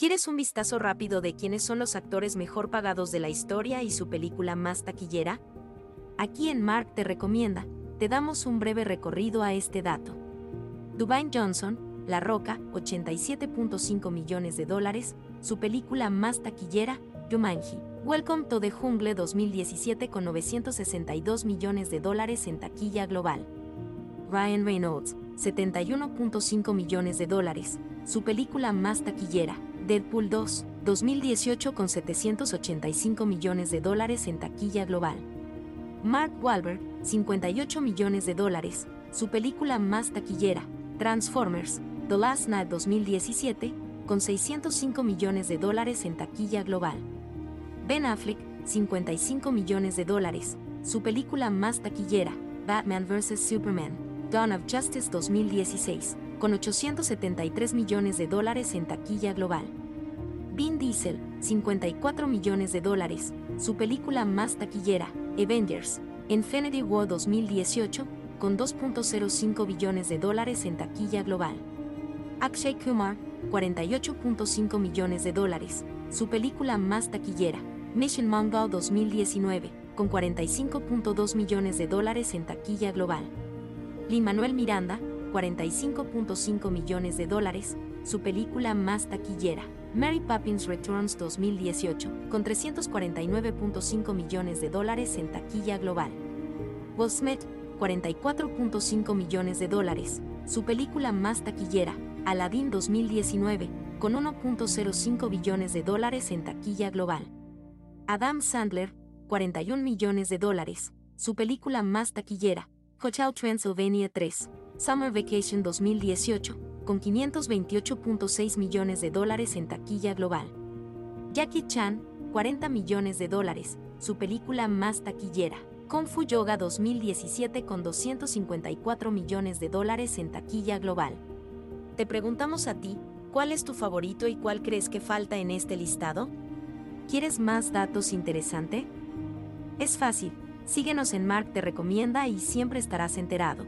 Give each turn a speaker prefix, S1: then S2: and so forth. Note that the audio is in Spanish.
S1: ¿Quieres un vistazo rápido de quiénes son los actores mejor pagados de la historia y su película más taquillera? Aquí en Mark te recomienda, te damos un breve recorrido a este dato. Dwayne Johnson, La Roca, 87.5 millones de dólares, su película más taquillera, Jumanji. Welcome to the Jungle 2017 con 962 millones de dólares en taquilla global. Ryan Reynolds, 71.5 millones de dólares, su película más taquillera, Deadpool 2, 2018 con 785 millones de dólares en taquilla global. Mark Wahlberg, 58 millones de dólares, su película más taquillera, Transformers, The Last Night 2017, con 605 millones de dólares en taquilla global. Ben Affleck, 55 millones de dólares, su película más taquillera, Batman vs. Superman, Dawn of Justice 2016, con 873 millones de dólares en taquilla global. Vin Diesel, 54 millones de dólares, su película más taquillera, Avengers, Infinity War 2018, con 2.05 billones de dólares en taquilla global. Akshay Kumar, 48.5 millones de dólares, su película más taquillera, Mission Mongol 2019, con 45.2 millones de dólares en taquilla global. Lin Manuel Miranda, 45.5 millones de dólares, su película más taquillera, Mary Poppins Returns 2018, con 349.5 millones de dólares en taquilla global. Will Smith, 44.5 millones de dólares, su película más taquillera, Aladdin 2019, con 1.05 billones de dólares en taquilla global. Adam Sandler, 41 millones de dólares, su película más taquillera, Hotel Transylvania 3, Summer Vacation 2018, con 528.6 millones de dólares en taquilla global. Jackie Chan, 40 millones de dólares, su película más taquillera. Kung Fu Yoga 2017 con 254 millones de dólares en taquilla global. Te preguntamos a ti, ¿cuál es tu favorito y cuál crees que falta en este listado? ¿Quieres más datos interesante? Es fácil, síguenos en Mark Te Recomienda y siempre estarás enterado.